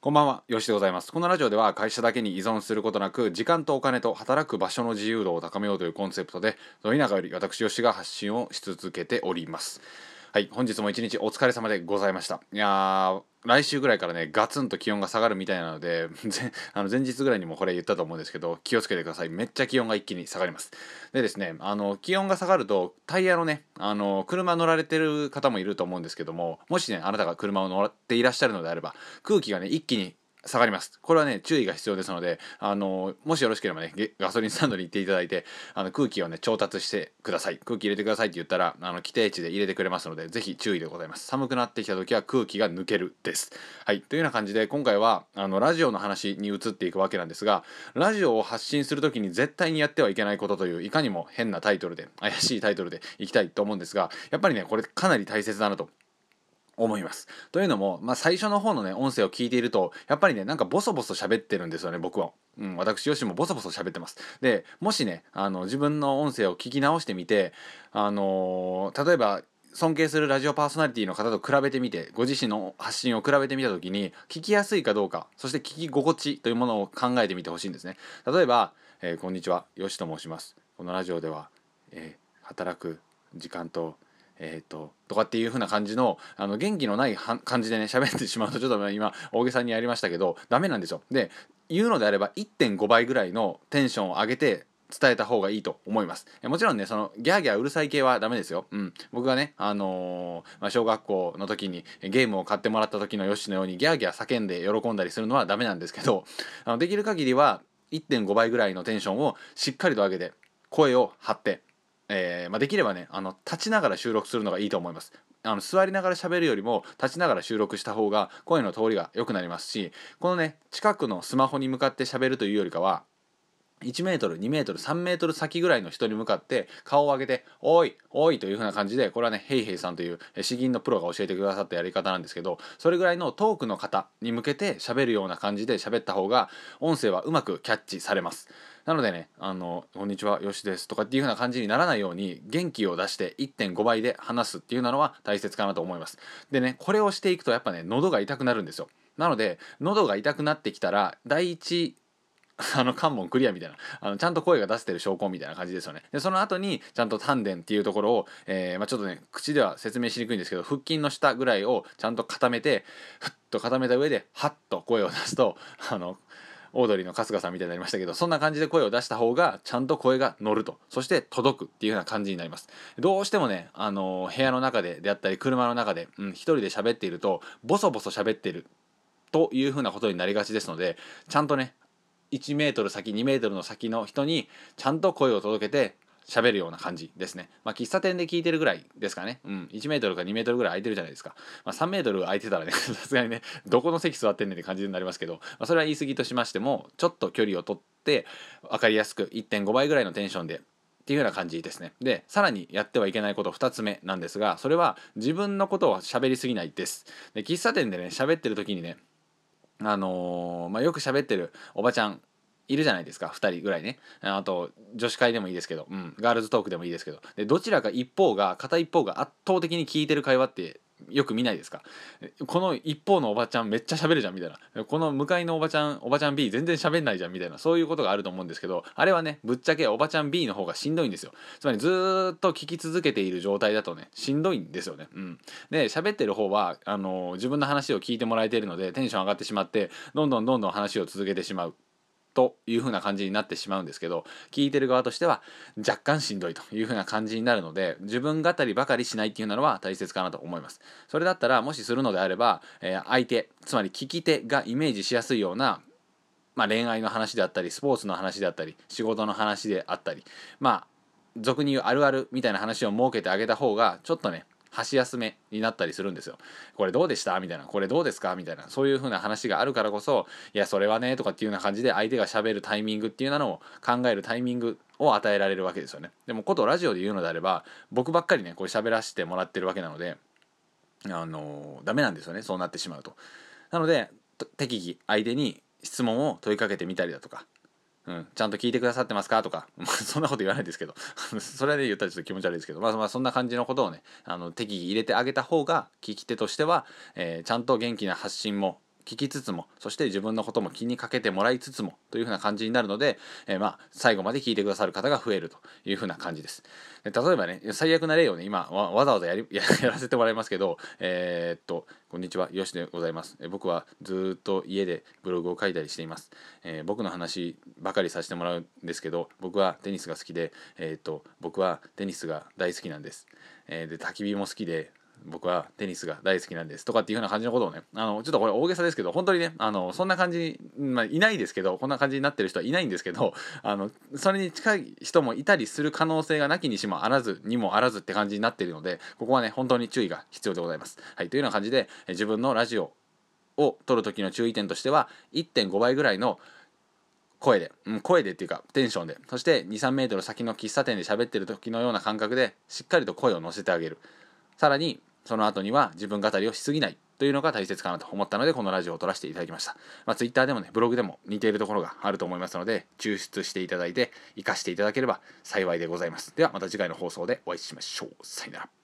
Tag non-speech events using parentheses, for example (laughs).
こんばんは、よしでございます。このラジオでは会社だけに依存することなく、時間とお金と働く場所の自由度を高めようというコンセプトで、ど田舎より私よしが発信をし続けております。はい、本日も一日お疲れ様でございました。いやー、来週ぐらいからね、ガツンと気温が下がるみたいなので、(laughs) あの前日ぐらいにもこれ言ったと思うんですけど、気をつけてください。めっちゃ気温が一気に下がります。でですね、あの、気温が下がると、タイヤのね、あの、車乗られてる方もいると思うんですけども、もしね、あなたが車を乗っていらっしゃるのであれば、空気がね、一気に下がります。これはね、注意が必要ですので、あの、もしよろしければね、ガソリンスタンドに行っていただいて、あの空気をね、調達してください。空気入れてくださいって言ったら、あの、規定値で入れてくれますので、ぜひ注意でございます。寒くなってきた時は空気が抜けるです。はい。というような感じで、今回は、あの、ラジオの話に移っていくわけなんですが、ラジオを発信する時に絶対にやってはいけないことという、いかにも変なタイトルで、怪しいタイトルでいきたいと思うんですが、やっぱりね、これかなり大切だなと思います。というのも、まあ、最初の方のね、音声を聞いていると、やっぱりね、なんかボソボソ喋ってるんですよね、僕は。うん、私、よしもボソボソ喋ってます。で、もしね、あの、自分の音声を聞き直してみて、あのー、例えば、尊敬するラジオパーソナリティの方と比べてみて、ご自身の発信を比べてみた時に、聞きやすいかどうか、そして聞き心地というものを考えてみてほしいんですね。例えば、えー、こんにちは、よしと申します。このラジオでは、えー、働く時間と、えーと、とかっていう風な感じのあの元気のない感じでね喋ってしまうとちょっと今大げさにやりましたけどダメなんですよ。で言うのであれば1.5倍ぐらいのテンションを上げて伝えた方がいいと思います。もちろんね、そのギャーギャーうるさい系はダメですよ。うん。僕がね、あのー、まあ、小学校の時にゲームを買ってもらった時のヨッシーのようにギャーギャー叫んで喜んだりするのはダメなんですけど、あのできる限りは1.5倍ぐらいのテンションをしっかりと上げて声を張ってえー、まあ、できればねあの立ちながら収録するのがいいと思います。あの座りながら喋るよりも立ちながら収録した方が声の通りが良くなりますしこのね近くのスマホに向かって喋るというよりかは1メートル2メートル3メートル先ぐらいの人に向かって顔を上げて「おいおい」という風な感じでこれはねヘイヘイさんという詩吟のプロが教えてくださったやり方なんですけどそれぐらいのトークの方に向けて喋るような感じで喋った方が音声はうまくキャッチされますなのでね、あの、こんにちは、よしです。とかっていう風な感じにならないように、元気を出して1.5倍で話すっていうのは大切かなと思います。でね、これをしていくとやっぱね、喉が痛くなるんですよ。なので、喉が痛くなってきたら、第一 (laughs) あの関門クリアみたいな。あのちゃんと声が出せてる証拠みたいな感じですよね。でその後にちゃんと丹田っていうところを、えーまあ、ちょっとね口では説明しにくいんですけど腹筋の下ぐらいをちゃんと固めてふっと固めた上でハッと声を出すとあのオードリーの春日さんみたいになりましたけどそんな感じで声を出した方がちゃんと声が乗ると。そして届くっていうような感じになります。どうしてもねあの部屋の中でであったり車の中で、うん、一人で喋っているとボソボソ喋ってるというふうなことになりがちですのでちゃんとね1メートル先2メートルの先の人にちゃんと声を届けて喋るような感じですね。まあ、喫茶店で聞いてるぐらいですかね。うん。1メートルか2メートルぐらい空いてるじゃないですか。まあ、3メートル空いてたらね、(laughs) さすがにね、どこの席座ってんねんって感じになりますけど、まあ、それは言い過ぎとしましても、ちょっと距離を取って、分かりやすく1.5倍ぐらいのテンションでっていうような感じですね。で、さらにやってはいけないこと2つ目なんですが、それは自分のことを喋りすぎないです。で、喫茶店でね、喋ってる時にね、あのー、まあ、よく喋ってるおばちゃんいるじゃないですか2人ぐらいね。あと女子会でもいいですけど、うん、ガールズトークでもいいですけど。でどちらか一方が片一方が圧倒的に聞いてる会話ってよく見ないですか？この一方のおばちゃんめっちゃ喋るじゃんみたいな。この向かいのおばちゃんおばちゃん B 全然喋んないじゃんみたいな。そういうことがあると思うんですけどあれはねぶっちゃけおばちゃん B の方がしんどいんですよ。つまりずっと聞き続けている状態だとねしんどいんですよね。うん。で喋ってる方はあの自分の話を聞いてもらえているのでテンション上がってしまってどんどんどんどん話を続けてしまう。という風な感じになってしまうんですけど聞いてる側としては若干しんどいという風な感じになるので自分語りばかりしないっていうのは大切かなと思います。それだったらもしするのであれば、えー、相手つまり聞き手がイメージしやすいようなまあ、恋愛の話であったりスポーツの話であったり仕事の話であったりまあ俗に言うあるあるみたいな話を設けてあげた方がちょっとね箸休めになったりするんですよ。これどうでした？みたいな。これどうですか？みたいな。そういう風な話があるからこそ、いや、それはね、とかっていうような感じで相手がしゃべるタイミングっていうのを考えるタイミングを与えられるわけですよね。でも、ことラジオで言うのであれば、僕ばっかりね、こう喋らせてもらってるわけなので、あのー、ダメなんですよね。そうなってしまうと。なので、適宜相手に質問を問いかけてみたりだとか、うん、ちゃんと聞いてくださってますか？とか、(laughs) そんなこと言わないですけど。(laughs) それで言ったらちょっと気持ち悪いですけど、まあ、まあそんな感じのことをねあの適宜入れてあげた方が聞き手としては、えー、ちゃんと元気な発信も聞きつつもそして自分のことも気にかけてもらいつつもというふうな感じになるので、えー、まあ最後まで聞いてくださる方が増えるというふうな感じです。で例えばね最悪な例をね今わざわざやり (laughs) やらせてもらいますけどえー、っとこんにちはよしでございます、え、僕はずっと家でブログを書いたりしています、えー、僕の話ばかりさせてもらうんですけど僕はテニスが好きでえー、っと僕はテニスが大好きなんです、えで焚き火も好きで僕はテニスが大好きなんですとかっていうような感じのことをねあのちょっとこれ大げさですけど本当にねあのそんな感じ、まあ、いないですけどこんな感じになってる人はいないんですけどあのそれに近い人もいたりする可能性がなきにしもあらずにもあらずって感じになってるのでここはね本当に注意が必要でございます。はい、というような感じで自分のラジオを撮る時の注意点としては1.5倍ぐらいの声で、うん、声でっていうかテンションでそして23メートル先の喫茶店で喋ってる時のような感覚でしっかりと声を乗せてあげるさらにその後には自分語りをしすぎないというのが大切かなと思ったのでこのラジオを撮らせていただきました、まあ、Twitter でもねブログでも似ているところがあると思いますので抽出していただいて活かしていただければ幸いでございます。ではまた次回の放送でお会いしましょう。さよなら。